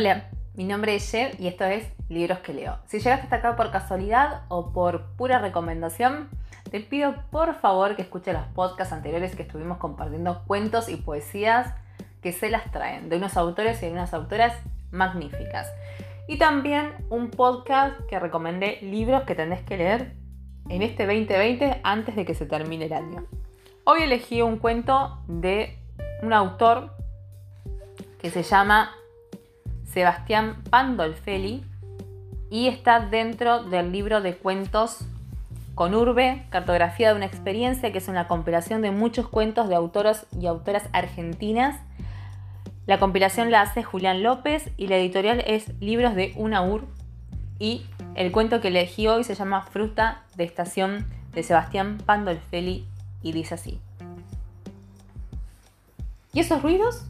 Hola, mi nombre es Jed y esto es Libros que leo. Si llegaste hasta acá por casualidad o por pura recomendación, te pido por favor que escuches los podcasts anteriores que estuvimos compartiendo cuentos y poesías que se las traen de unos autores y de unas autoras magníficas. Y también un podcast que recomendé libros que tenés que leer en este 2020 antes de que se termine el año. Hoy elegí un cuento de un autor que se llama Sebastián Pandolfelli y está dentro del libro de cuentos con Urbe, Cartografía de una experiencia, que es una compilación de muchos cuentos de autoras y autoras argentinas. La compilación la hace Julián López y la editorial es Libros de Unaur. Y el cuento que elegí hoy se llama Fruta de Estación de Sebastián Pandolfelli y dice así. ¿Y esos ruidos?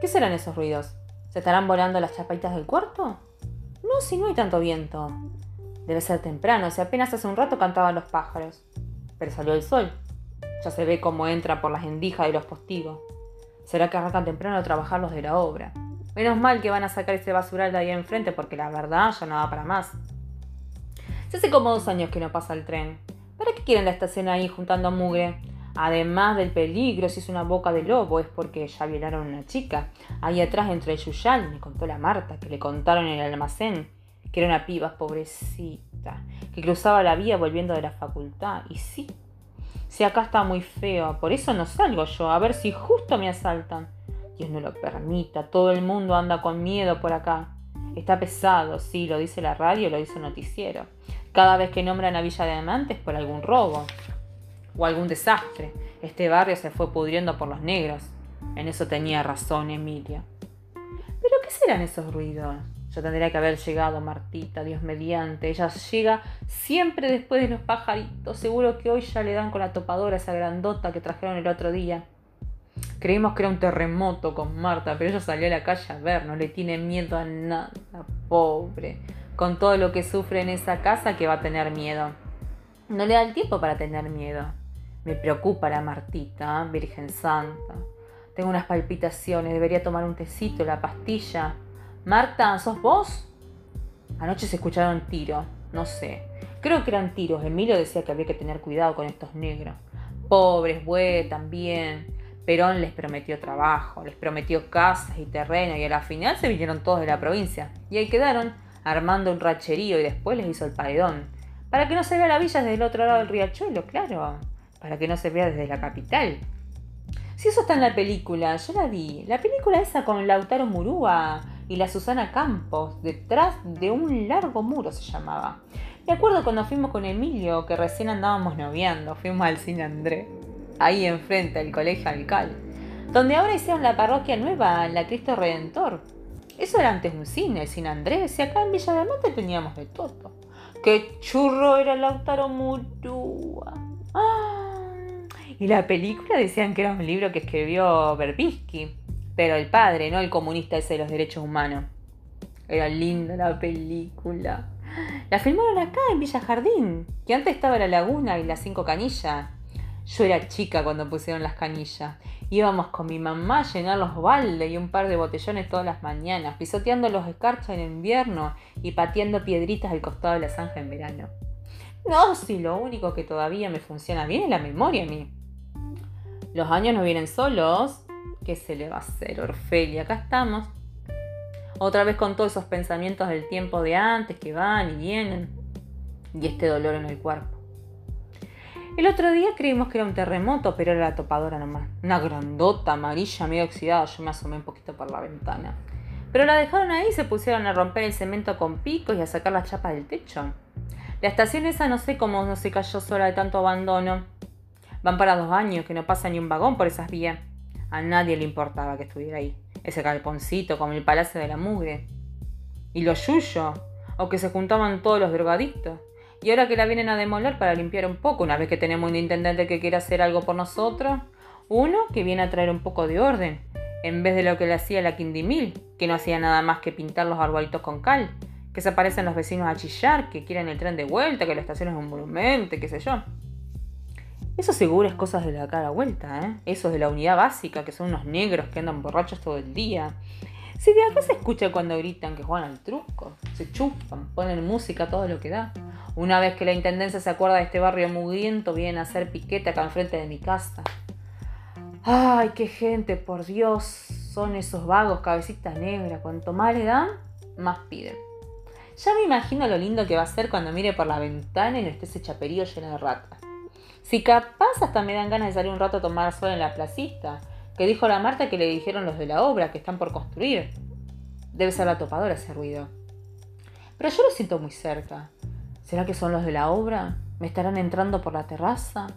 ¿Qué serán esos ruidos? ¿Se estarán volando las chapaitas del cuarto? No, si no hay tanto viento. Debe ser temprano, si apenas hace un rato cantaban los pájaros. Pero salió el sol. Ya se ve cómo entra por las endijas de los postigos. ¿Será que arrancan temprano a trabajar los de la obra? Menos mal que van a sacar ese basural de ahí enfrente porque la verdad ya no va para más. Se hace como dos años que no pasa el tren. ¿Para qué quieren la estación ahí juntando mugre? Además del peligro, si es una boca de lobo, es porque ya violaron a una chica. Ahí atrás entre el yuyal, me contó la Marta, que le contaron en el almacén, que era una piba pobrecita, que cruzaba la vía volviendo de la facultad. Y sí, si acá está muy feo, por eso no salgo yo, a ver si justo me asaltan. Dios no lo permita, todo el mundo anda con miedo por acá. Está pesado, sí, lo dice la radio, lo dice el noticiero. Cada vez que nombran a Villa de Amantes por algún robo o algún desastre. Este barrio se fue pudriendo por los negros. En eso tenía razón Emilia. ¿Pero qué serán esos ruidos? Yo tendría que haber llegado, Martita, Dios mediante. Ella llega siempre después de los pajaritos. Seguro que hoy ya le dan con la topadora esa grandota que trajeron el otro día. Creímos que era un terremoto con Marta, pero ella salió a la calle a ver, no le tiene miedo a nada, pobre. Con todo lo que sufre en esa casa, que va a tener miedo. No le da el tiempo para tener miedo. Me preocupa la Martita, Virgen Santa. Tengo unas palpitaciones, debería tomar un tecito, la pastilla. Marta, ¿sos vos? Anoche se escucharon tiros, no sé. Creo que eran tiros. Emilio decía que había que tener cuidado con estos negros. Pobres, güey, también. Perón les prometió trabajo, les prometió casas y terreno y a la final se vinieron todos de la provincia. Y ahí quedaron armando un racherío y después les hizo el paredón. Para que no se vea la villa desde el otro lado del riachuelo, claro para que no se vea desde la capital. Si eso está en la película, yo la vi. La película esa con Lautaro Murúa y la Susana Campos, detrás de un largo muro se llamaba. Me acuerdo cuando fuimos con Emilio, que recién andábamos noviando, fuimos al cine André, ahí enfrente al colegio Alcal, donde ahora hicieron la parroquia nueva, la Cristo Redentor. Eso era antes un cine, el cine Andrés, y acá en Villa de Mate teníamos de todo. ¡Qué churro era Lautaro Murúa! ¡Ah! Y la película decían que era un libro que escribió Berbisky, pero el padre, no el comunista ese de los derechos humanos. Era linda la película. La filmaron acá en Villa Jardín, que antes estaba la laguna y las cinco canillas. Yo era chica cuando pusieron las canillas. Íbamos con mi mamá a llenar los baldes y un par de botellones todas las mañanas, pisoteando los escarchas en invierno y pateando piedritas al costado de la zanja en verano. No, si lo único que todavía me funciona bien es la memoria a mí. Los años no vienen solos. ¿Qué se le va a hacer, Orfelia? Acá estamos. Otra vez con todos esos pensamientos del tiempo de antes que van y vienen. Y este dolor en el cuerpo. El otro día creímos que era un terremoto, pero era la topadora nomás. Una grandota amarilla medio oxidada. Yo me asomé un poquito por la ventana. Pero la dejaron ahí y se pusieron a romper el cemento con picos y a sacar las chapas del techo. La estación esa no sé cómo no se cayó sola de tanto abandono. Van para dos años que no pasa ni un vagón por esas vías. A nadie le importaba que estuviera ahí. Ese calponcito como el palacio de la mugre. Y los yuyos. O que se juntaban todos los drogadictos. Y ahora que la vienen a demoler para limpiar un poco, una vez que tenemos un intendente que quiere hacer algo por nosotros. Uno que viene a traer un poco de orden, en vez de lo que le hacía la Quindimil, que no hacía nada más que pintar los arbolitos con cal, que se aparecen los vecinos a chillar, que quieren el tren de vuelta, que la estación es un monumento, qué sé yo. Eso seguro es cosas de la cara vuelta, ¿eh? Eso de la unidad básica, que son unos negros que andan borrachos todo el día. Si de acá se escucha cuando gritan que juegan al truco, se chupan, ponen música, todo lo que da. Una vez que la intendencia se acuerda de este barrio mugriento, vienen a hacer piquete acá enfrente de mi casa. Ay, qué gente, por Dios, son esos vagos, cabecitas negras. Cuanto más le dan, más piden. Ya me imagino lo lindo que va a ser cuando mire por la ventana y no esté ese chaperío lleno de ratas. Si capaz hasta me dan ganas de salir un rato a tomar sol en la placista, que dijo la Marta que le dijeron los de la obra que están por construir. Debe ser la topadora ese ruido. Pero yo lo siento muy cerca. ¿Será que son los de la obra? ¿Me estarán entrando por la terraza?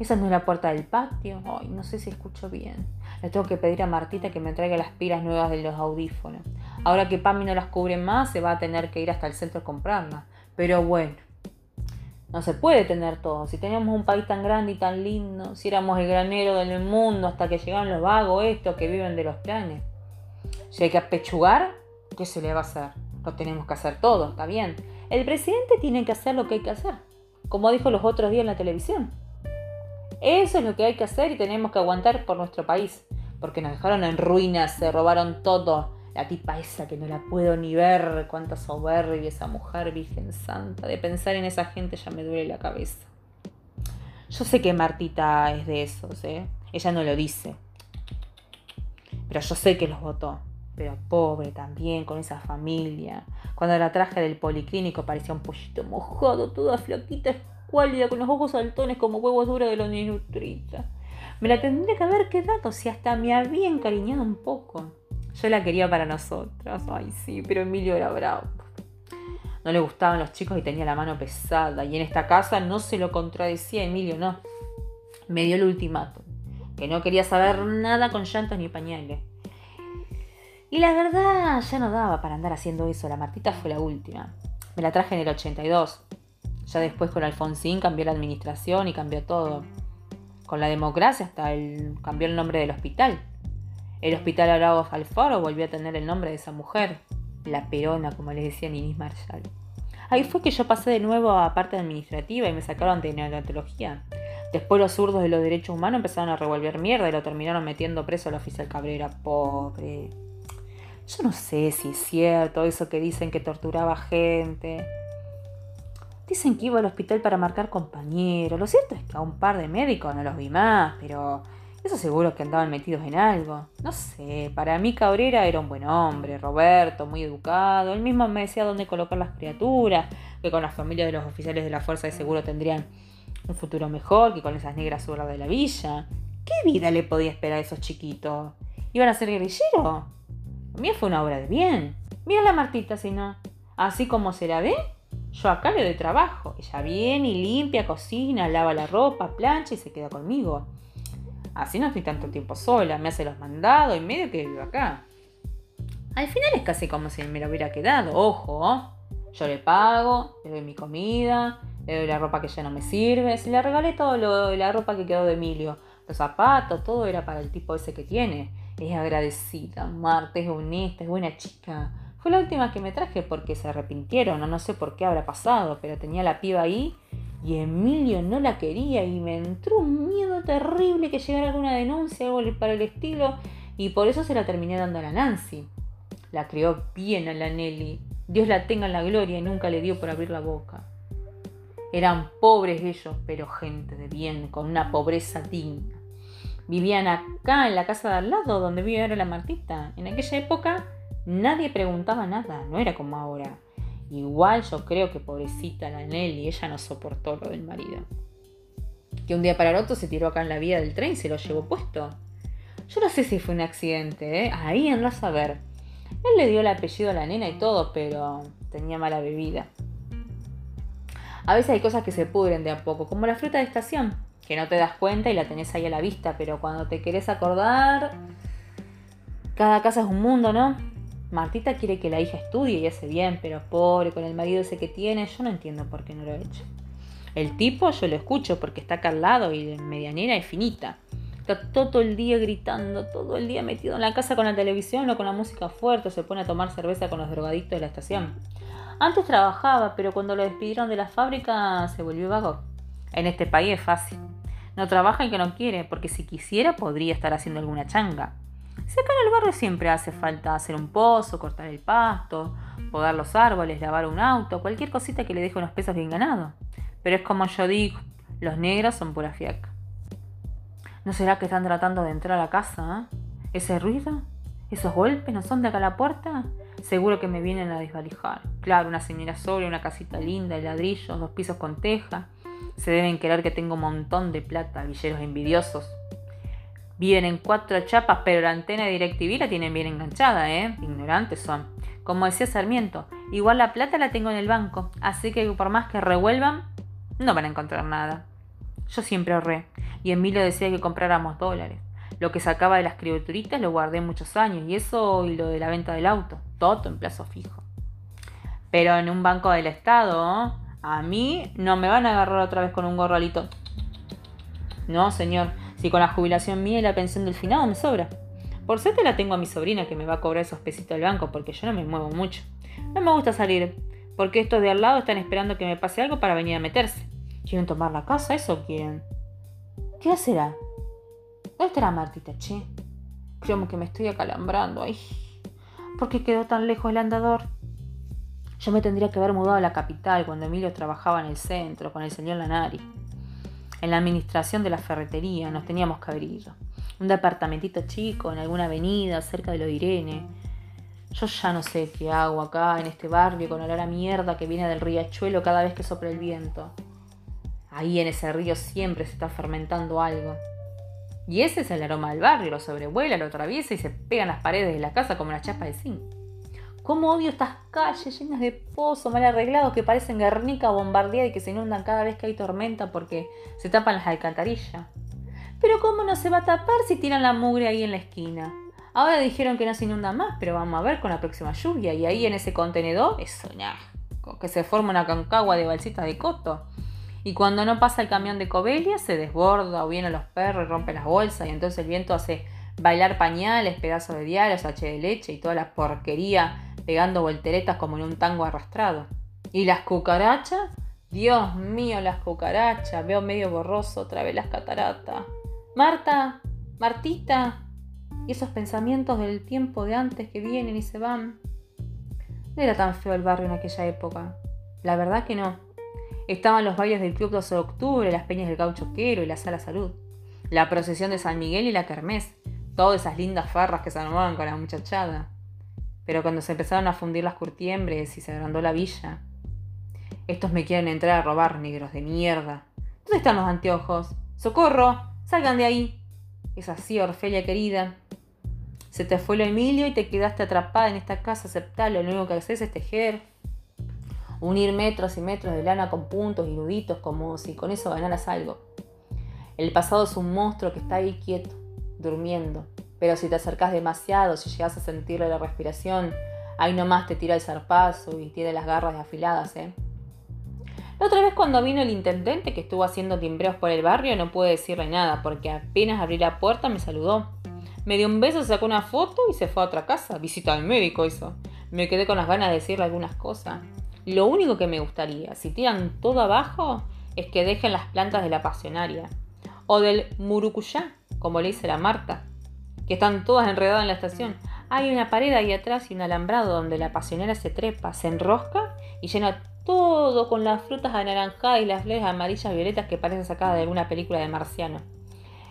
¿Esa no es la puerta del patio? Ay, no sé si escucho bien. Le tengo que pedir a Martita que me traiga las pilas nuevas de los audífonos. Ahora que Pami no las cubre más, se va a tener que ir hasta el centro a comprarlas. Pero bueno, no se puede tener todo. Si teníamos un país tan grande y tan lindo, si éramos el granero del mundo hasta que llegaron los vagos estos que viven de los planes. Si hay que apechugar, ¿qué se le va a hacer? Lo tenemos que hacer todo, está bien. El presidente tiene que hacer lo que hay que hacer, como dijo los otros días en la televisión. Eso es lo que hay que hacer y tenemos que aguantar por nuestro país, porque nos dejaron en ruinas, se robaron todo la tipa esa que no la puedo ni ver, cuánta soberbia esa mujer, Virgen Santa. De pensar en esa gente ya me duele la cabeza. Yo sé que Martita es de esos, ¿eh? Ella no lo dice. Pero yo sé que los votó. Pero pobre también, con esa familia. Cuando la traje del policlínico parecía un pollito mojado, toda flaquita, escuálida, con los ojos saltones como huevos duros de los nutrita. Me la tendría que haber quedado si hasta me había encariñado un poco. Yo la quería para nosotras. Ay, sí, pero Emilio era bravo. No le gustaban los chicos y tenía la mano pesada. Y en esta casa no se lo contradecía Emilio, no. Me dio el ultimátum. Que no quería saber nada con llantos ni pañales. Y la verdad, ya no daba para andar haciendo eso. La Martita fue la última. Me la traje en el 82. Ya después con Alfonsín cambió la administración y cambió todo. Con la democracia hasta el, cambió el nombre del hospital. El hospital Arauz Alfaro volvió a tener el nombre de esa mujer, la Perona, como le decía Ninis Marshall. Ahí fue que yo pasé de nuevo a parte administrativa y me sacaron de neonatología. Después los zurdos de los derechos humanos empezaron a revolver mierda y lo terminaron metiendo preso al oficial Cabrera. Pobre. Yo no sé si es cierto eso que dicen que torturaba gente. Dicen que iba al hospital para marcar compañeros. Lo cierto es que a un par de médicos no los vi más, pero eso seguro que andaban metidos en algo. No sé, para mí Cabrera era un buen hombre, Roberto, muy educado. Él mismo me decía dónde colocar las criaturas, que con las familias de los oficiales de la Fuerza de Seguro tendrían un futuro mejor que con esas negras zurras de la villa. ¿Qué vida le podía esperar a esos chiquitos? ¿Iban a ser guerrilleros? Mí fue una obra de bien. Mira la Martita, si no. Así como se la ve, yo acá le doy trabajo. Ella viene y limpia, cocina, lava la ropa, plancha y se queda conmigo. Así no estoy tanto tiempo sola, me hace los mandados y medio que vivo acá. Al final es casi como si me lo hubiera quedado, ojo. Yo le pago, le doy mi comida, le doy la ropa que ya no me sirve. Si le regalé todo lo, la ropa que quedó de Emilio, los zapatos, todo era para el tipo ese que tiene. Es agradecida, Marta, es honesta, es buena chica. Fue la última que me traje porque se arrepintieron, no sé por qué habrá pasado, pero tenía la piba ahí y Emilio no la quería y me entró un miedo terrible que llegara alguna denuncia o algo para el estilo y por eso se la terminé dando a la Nancy. La crió bien a la Nelly. Dios la tenga en la gloria y nunca le dio por abrir la boca. Eran pobres ellos, pero gente de bien, con una pobreza digna. Vivían acá en la casa de al lado donde vive ahora la Martita. En aquella época nadie preguntaba nada, no era como ahora. Igual yo creo que pobrecita la Nelly, ella no soportó lo del marido. Que un día para el otro se tiró acá en la vía del tren y se lo llevó puesto. Yo no sé si fue un accidente, ¿eh? ahí andás a ver. Él le dio el apellido a la nena y todo, pero tenía mala bebida. A veces hay cosas que se pudren de a poco, como la fruta de estación, que no te das cuenta y la tenés ahí a la vista, pero cuando te querés acordar, cada casa es un mundo, ¿no? Martita quiere que la hija estudie y hace bien, pero pobre, con el marido ese que tiene, yo no entiendo por qué no lo ha hecho. El tipo yo lo escucho porque está acá al lado y medianera es finita. Está todo el día gritando, todo el día metido en la casa con la televisión o con la música fuerte, se pone a tomar cerveza con los drogadictos de la estación. Antes trabajaba, pero cuando lo despidieron de la fábrica se volvió vago. En este país es fácil. No trabaja y que no quiere, porque si quisiera podría estar haciendo alguna changa. Si acá el barrio siempre hace falta hacer un pozo, cortar el pasto, podar los árboles, lavar un auto, cualquier cosita que le deje unos pesos bien ganados. Pero es como yo digo, los negros son pura fiaca. ¿No será que están tratando de entrar a casa? Eh? ¿Ese ruido? ¿Esos golpes no son de acá a la puerta? Seguro que me vienen a desvalijar. Claro, una señora sola, una casita linda, ladrillos, dos pisos con teja. Se deben querer que tengo un montón de plata, villeros envidiosos. Viven en cuatro chapas, pero la antena de DirecTV la tienen bien enganchada, ¿eh? Ignorantes son. Como decía Sarmiento, igual la plata la tengo en el banco, así que por más que revuelvan, no van a encontrar nada. Yo siempre ahorré, y Emilio decía que compráramos dólares. Lo que sacaba de las criaturitas lo guardé muchos años, y eso y lo de la venta del auto, todo en plazo fijo. Pero en un banco del Estado, a mí no me van a agarrar otra vez con un gorro alito. No, señor, si con la jubilación mía y la pensión del finado me sobra. Por suerte la tengo a mi sobrina que me va a cobrar esos pesitos del banco porque yo no me muevo mucho. No me gusta salir, porque estos de al lado están esperando que me pase algo para venir a meterse. ¿Quieren tomar la casa? ¿Eso quieren? ¿Qué será? ¿Dónde estará Martita, che? Creo que me estoy acalambrando. Ay, ¿por qué quedó tan lejos el andador? Yo me tendría que haber mudado a la capital cuando Emilio trabajaba en el centro con el señor Lanari. En la administración de la ferretería nos teníamos que. Un departamentito chico en alguna avenida cerca de lo de Irene. Yo ya no sé qué hago acá en este barrio con olor a mierda que viene del riachuelo cada vez que sopla el viento. Ahí en ese río siempre se está fermentando algo. Y ese es el aroma del barrio, lo sobrevuela, lo atraviesa y se pega las paredes de la casa como una chapa de zinc. ¿Cómo odio estas calles llenas de pozos mal arreglados que parecen Guernica bombardeada y que se inundan cada vez que hay tormenta porque se tapan las alcantarillas? Pero ¿cómo no se va a tapar si tiran la mugre ahí en la esquina? Ahora dijeron que no se inunda más, pero vamos a ver con la próxima lluvia. Y ahí en ese contenedor, eso, nada, que se forma una cancagua de balsitas de coto. Y cuando no pasa el camión de Cobelia, se desborda o vienen los perros y rompe las bolsas. Y entonces el viento hace bailar pañales, pedazos de diarios, H de leche y toda la porquería pegando volteretas como en un tango arrastrado. ¿Y las cucarachas? Dios mío, las cucarachas. Veo medio borroso otra vez las cataratas. Marta, Martita. Y esos pensamientos del tiempo de antes que vienen y se van. No era tan feo el barrio en aquella época. La verdad que no. Estaban los bailes del Club 12 de Octubre, las peñas del Gauchoquero y la Sala Salud, la procesión de San Miguel y la Kermés, todas esas lindas farras que se armaban con la muchachada. Pero cuando se empezaron a fundir las curtiembres y se agrandó la villa, estos me quieren entrar a robar, negros de mierda. ¿Dónde están los anteojos? ¡Socorro! ¡Salgan de ahí! Es así, Orfelia querida. Se te fue lo Emilio y te quedaste atrapada en esta casa aceptable. Lo único que haces es tejer, unir metros y metros de lana con puntos y nuditos como si con eso ganaras algo. El pasado es un monstruo que está ahí quieto, durmiendo, pero si te acercas demasiado, si llegas a sentirle la respiración, ahí nomás te tira el zarpazo y tiene las garras afiladas, ¿eh? La otra vez cuando vino el intendente que estuvo haciendo timbreos por el barrio no pude decirle nada porque apenas abrí la puerta me saludó. Me dio un beso, sacó una foto y se fue a otra casa. Visita al médico eso. Me quedé con las ganas de decirle algunas cosas. Lo único que me gustaría, si tiran todo abajo, es que dejen las plantas de la pasionaria. O del murucuyá, como le dice la Marta, que están todas enredadas en la estación. Hay una pared ahí atrás y un alambrado donde la pasionera se trepa, se enrosca y llena todo con las frutas anaranjadas y las flores amarillas violetas que parecen sacadas de alguna película de marciano.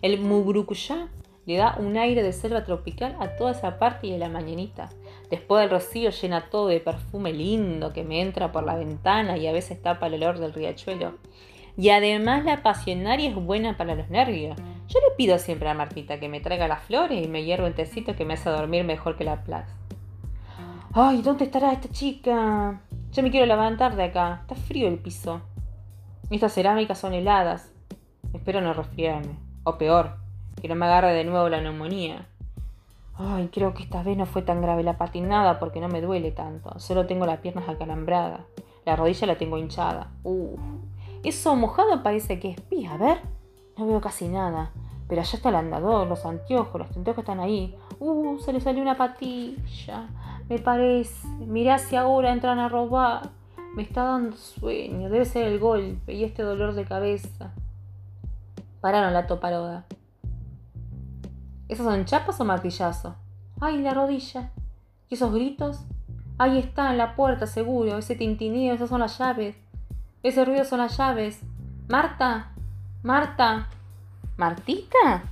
El murucuyá le da un aire de selva tropical a toda esa parte y de la mañanita. Después del rocío llena todo de perfume lindo que me entra por la ventana y a veces tapa el olor del riachuelo. Y además la pasionaria es buena para los nervios. Yo le pido siempre a Martita que me traiga las flores y me hiervo un tecito que me hace dormir mejor que la plaza. Ay, ¿dónde estará esta chica? Yo me quiero levantar de acá. Está frío el piso. Estas cerámicas son heladas. Espero no resfriarme. O peor, que no me agarre de nuevo la neumonía. Ay, creo que esta vez no fue tan grave la patinada porque no me duele tanto. Solo tengo las piernas acalambradas. La rodilla la tengo hinchada. Uf. Eso mojado parece que es pía. A ver. No veo casi nada. Pero allá está el andador, los anteojos, los anteojos están ahí. Uh, se le salió una patilla. Me parece. Mirá si ahora entran a robar. Me está dando sueño. Debe ser el golpe y este dolor de cabeza. Pararon la toparoda. ¿Esos son chapas o martillazo? ¡Ay, la rodilla! ¿Y esos gritos? Ahí está, en la puerta, seguro. Ese tintineo, esas son las llaves. Ese ruido son las llaves. Marta. Marta. ¿Martita?